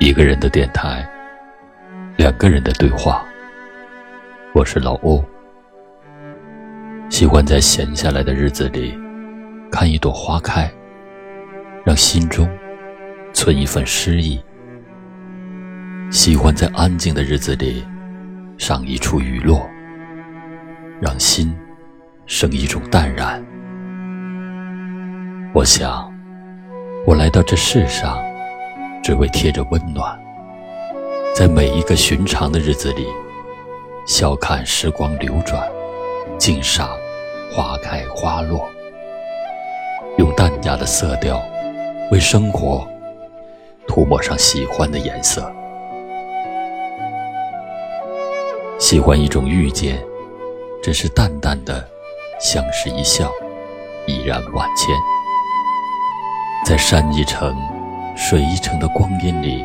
一个人的电台，两个人的对话。我是老欧，喜欢在闲下来的日子里看一朵花开，让心中存一份诗意；喜欢在安静的日子里赏一处雨落，让心生一种淡然。我想，我来到这世上。只为贴着温暖，在每一个寻常的日子里，笑看时光流转，静赏花开花落，用淡雅的色调为生活涂抹上喜欢的颜色。喜欢一种遇见，只是淡淡的相视一笑，已然万千。在山一程。水一程的光阴里，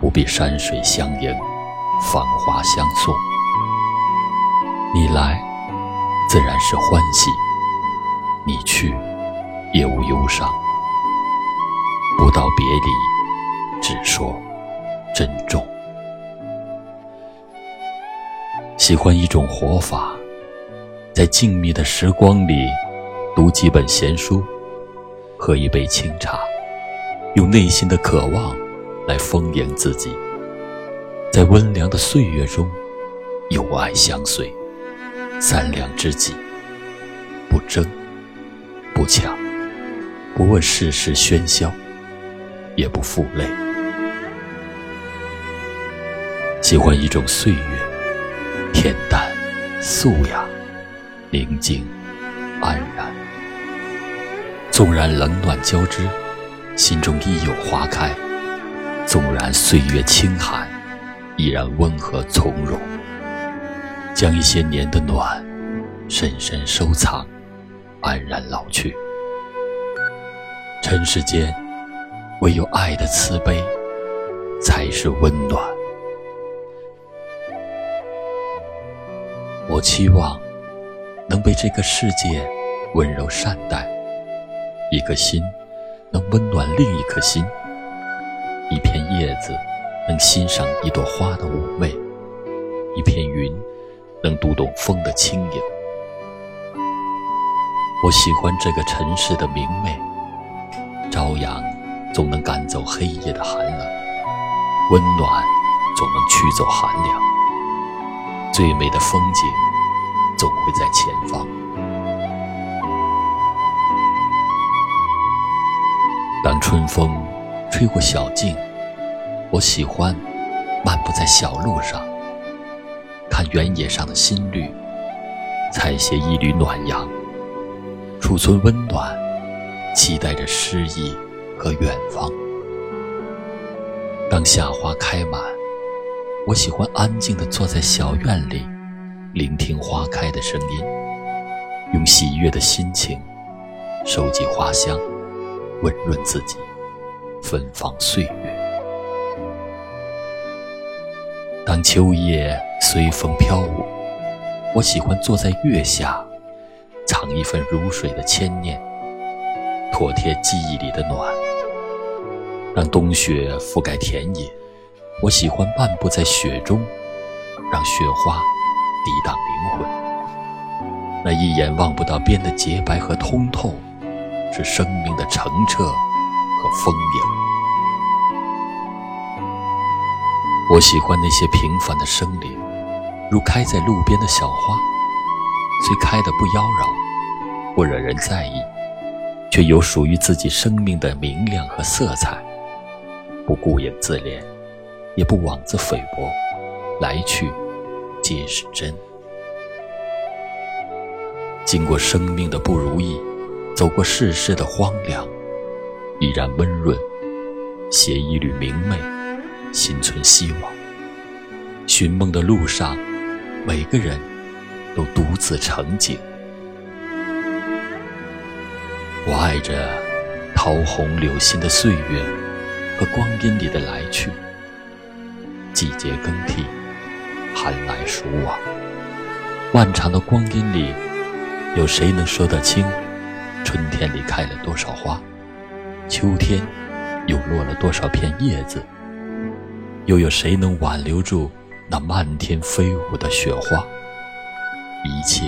不必山水相迎，繁华相送。你来，自然是欢喜；你去，也无忧伤。不到别离，只说珍重。喜欢一种活法，在静谧的时光里，读几本闲书，喝一杯清茶。用内心的渴望来丰盈自己，在温凉的岁月中，有爱相随，三两知己，不争，不抢，不问世事喧嚣，也不负累。喜欢一种岁月，恬淡、素雅、宁静、安然，纵然冷暖交织。心中亦有花开，纵然岁月清寒，依然温和从容。将一些年的暖，深深收藏，安然老去。尘世间，唯有爱的慈悲，才是温暖。我期望能被这个世界温柔善待，一颗心。能温暖另一颗心，一片叶子能欣赏一朵花的妩媚，一片云能读懂风的轻盈。我喜欢这个城市的明媚，朝阳总能赶走黑夜的寒冷，温暖总能驱走寒凉。最美的风景总会在前方。当春风吹过小径，我喜欢漫步在小路上，看原野上的新绿，采撷一缕暖阳，储存温暖，期待着诗意和远方。当夏花开满，我喜欢安静地坐在小院里，聆听花开的声音，用喜悦的心情收集花香。温润自己，芬芳岁月。当秋叶随风飘舞，我喜欢坐在月下，藏一份如水的牵念，妥帖记忆里的暖。让冬雪覆盖田野，我喜欢漫步在雪中，让雪花抵挡灵魂。那一眼望不到边的洁白和通透。是生命的澄澈和丰盈。我喜欢那些平凡的生灵，如开在路边的小花，虽开得不妖娆，不惹人在意，却有属于自己生命的明亮和色彩，不顾影自怜，也不妄自菲薄，来去皆是真。经过生命的不如意。走过世事的荒凉，依然温润，携一缕明媚，心存希望。寻梦的路上，每个人都独自成景。我爱着桃红柳新的岁月和光阴里的来去。季节更替，寒来暑往，漫长的光阴里，有谁能说得清？春天里开了多少花，秋天又落了多少片叶子，又有谁能挽留住那漫天飞舞的雪花？一切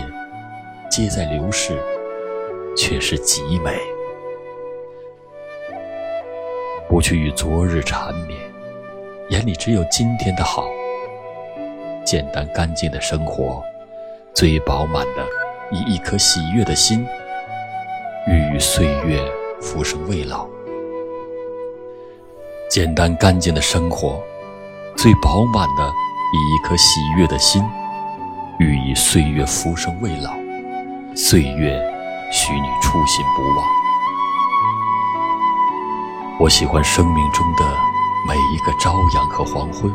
皆在流逝，却是极美。不去与昨日缠绵，眼里只有今天的好。简单干净的生活，最饱满的以一颗喜悦的心，欲与岁月浮生未老。简单干净的生活，最饱满的以一颗喜悦的心，欲以岁月浮生未老。岁月许你初心不忘。我喜欢生命中的每一个朝阳和黄昏。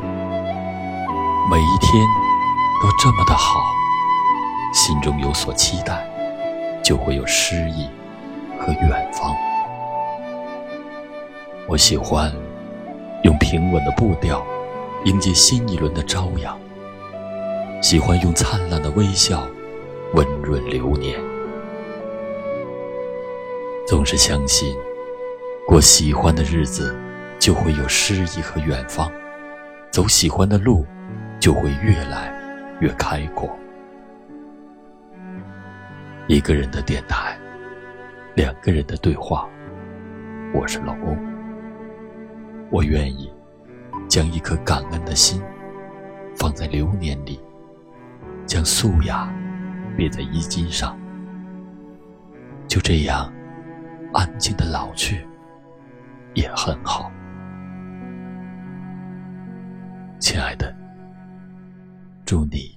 每一天都这么的好，心中有所期待，就会有诗意和远方。我喜欢用平稳的步调迎接新一轮的朝阳，喜欢用灿烂的微笑温润流年。总是相信，过喜欢的日子，就会有诗意和远方。走喜欢的路。就会越来越开阔。一个人的电台，两个人的对话。我是老欧。我愿意将一颗感恩的心放在流年里，将素雅别在衣襟上，就这样安静的老去，也很好。亲爱的。祝你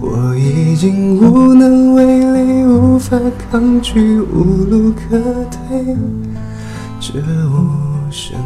我已经无能为力，无法抗拒，无路可退。这无声